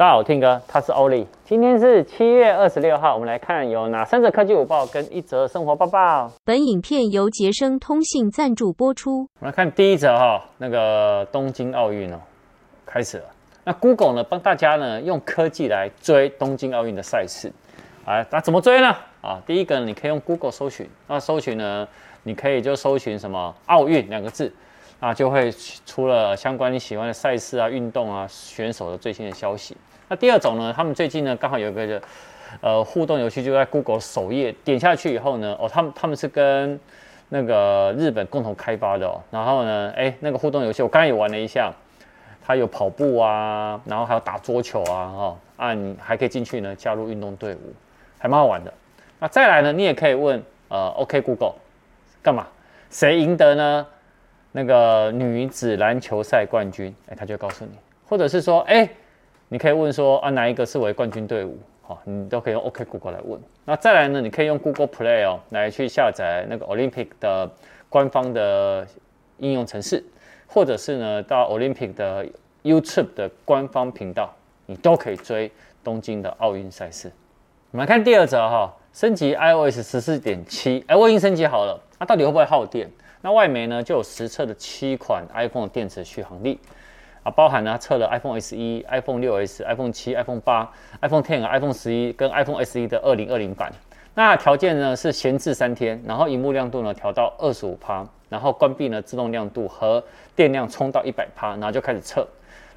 大家好，我 Tim 哥，他是欧力。今天是七月二十六号，我们来看有哪三则科技午报跟一则生活报报。本影片由杰生通信赞助播出。我们来看第一则哈，那个东京奥运哦，开始了。那 Google 呢，帮大家呢用科技来追东京奥运的赛事。啊，那怎么追呢？啊，第一个你可以用 Google 搜寻，那搜寻呢，你可以就搜寻什么奥运两个字。啊，就会出了相关你喜欢的赛事啊、运动啊、选手的最新的消息。那第二种呢，他们最近呢刚好有一个呃互动游戏，就在 Google 首页点下去以后呢，哦，他们他们是跟那个日本共同开发的哦。然后呢，哎，那个互动游戏我刚刚也玩了一下，它有跑步啊，然后还有打桌球啊，哈、哦，啊，你还可以进去呢加入运动队伍，还蛮好玩的。那再来呢，你也可以问呃，OK Google，干嘛？谁赢得呢？那个女子篮球赛冠军，哎，他就告诉你，或者是说，哎，你可以问说啊，哪一个是为冠军队伍？好，你都可以用 OK Google 来问。那再来呢，你可以用 Google Play 哦来去下载那个 Olympic 的官方的应用程式，或者是呢到 Olympic 的 YouTube 的官方频道，你都可以追东京的奥运赛事。我们来看第二则哈，升级 iOS 十四点七，哎，我已经升级好了，那到底会不会耗电？那外媒呢就有实测的七款 iPhone 电池续航力啊，包含呢测了 iPhone SE、iPhone 6s、iPhone 7、iPhone 8、iPhone Ten、iPhone 11跟 iPhone SE 的二零二零版。那条件呢是闲置三天，然后荧幕亮度呢调到二十五趴，然后关闭呢自动亮度和电量充到一百趴，然后就开始测。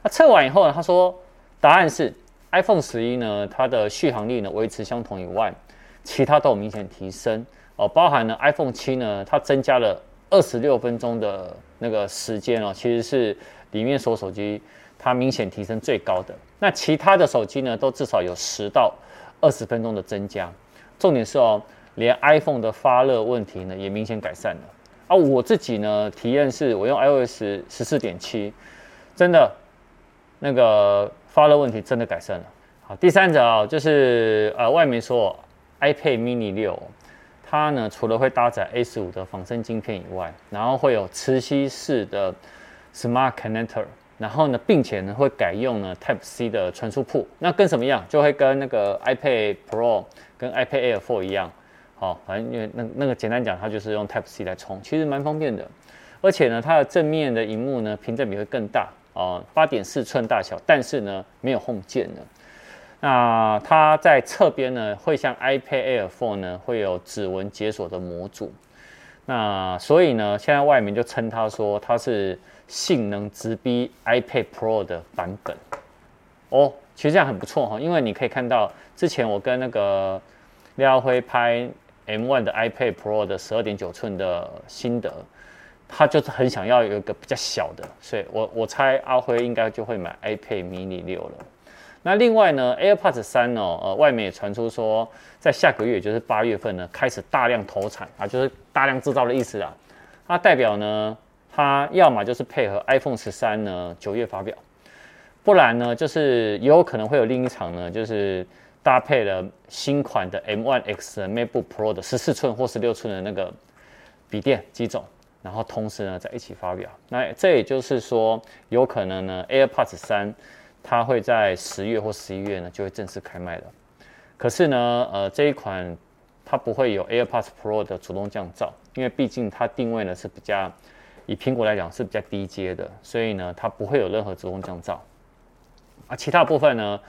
那测完以后呢，他说答案是 iPhone 11呢它的续航力呢维持相同以外，其他都有明显提升哦，包含呢 iPhone 7呢它增加了。二十六分钟的那个时间哦，其实是里面所有手机它明显提升最高的。那其他的手机呢，都至少有十到二十分钟的增加。重点是哦，连 iPhone 的发热问题呢也明显改善了。啊，我自己呢体验是我用 iOS 十四点七，真的那个发热问题真的改善了。好，第三者啊，就是呃外媒说 iPad mini 六。它呢，除了会搭载 A 十五的仿生晶片以外，然后会有磁吸式的 Smart Connector，然后呢，并且呢会改用呢 Type C 的传输埠，那跟什么样？就会跟那个 iPad Pro 跟 iPad Air 4一样，好，反正因为那那个简单讲，它就是用 Type C 来充，其实蛮方便的。而且呢，它的正面的荧幕呢，屏占比会更大哦，八点四寸大小，但是呢，没有 Home 键的。那它在侧边呢，会像 iPad Air 4呢，会有指纹解锁的模组。那所以呢，现在外面就称它说它是性能直逼 iPad Pro 的版本。哦，其实这样很不错哈，因为你可以看到之前我跟那个廖辉拍 M1 的 iPad Pro 的十二点九寸的心得，他就是很想要有一个比较小的，所以我我猜阿辉应该就会买 iPad Mini 六了。那另外呢，AirPods 三哦，呃，外面也传出说，在下个月，就是八月份呢，开始大量投产啊，就是大量制造的意思啊。它代表呢，它要么就是配合 iPhone 十三呢九月发表，不然呢，就是也有可能会有另一场呢，就是搭配了新款的 M1 X 的 MacBook Pro 的十四寸或十六寸的那个笔电机种，然后同时呢在一起发表。那这也就是说，有可能呢，AirPods 三。它会在十月或十一月呢就会正式开卖了，可是呢，呃，这一款它不会有 AirPods Pro 的主动降噪，因为毕竟它定位呢是比较以苹果来讲是比较低阶的，所以呢它不会有任何主动降噪。啊，其他部分呢，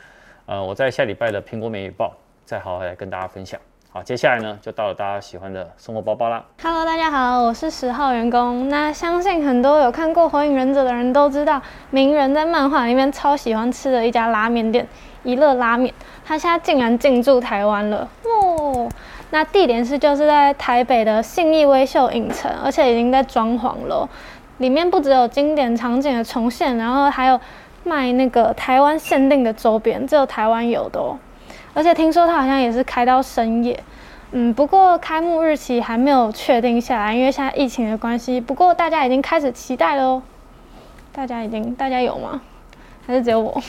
呃，我在下礼拜的苹果每日报再好好来跟大家分享。好，接下来呢，就到了大家喜欢的生活包包啦。Hello，大家好，我是十号员工。那相信很多有看过《火影忍者》的人都知道，鸣人在漫画里面超喜欢吃的一家拉面店——一乐拉面，他现在竟然进驻台湾了哦。那地点是就是在台北的信义威秀影城，而且已经在装潢了。里面不只有经典场景的重现，然后还有卖那个台湾限定的周边，只有台湾有的哦。而且听说他好像也是开到深夜，嗯，不过开幕日期还没有确定下来，因为现在疫情的关系。不过大家已经开始期待了，大家已经，大家有吗？还是只有我？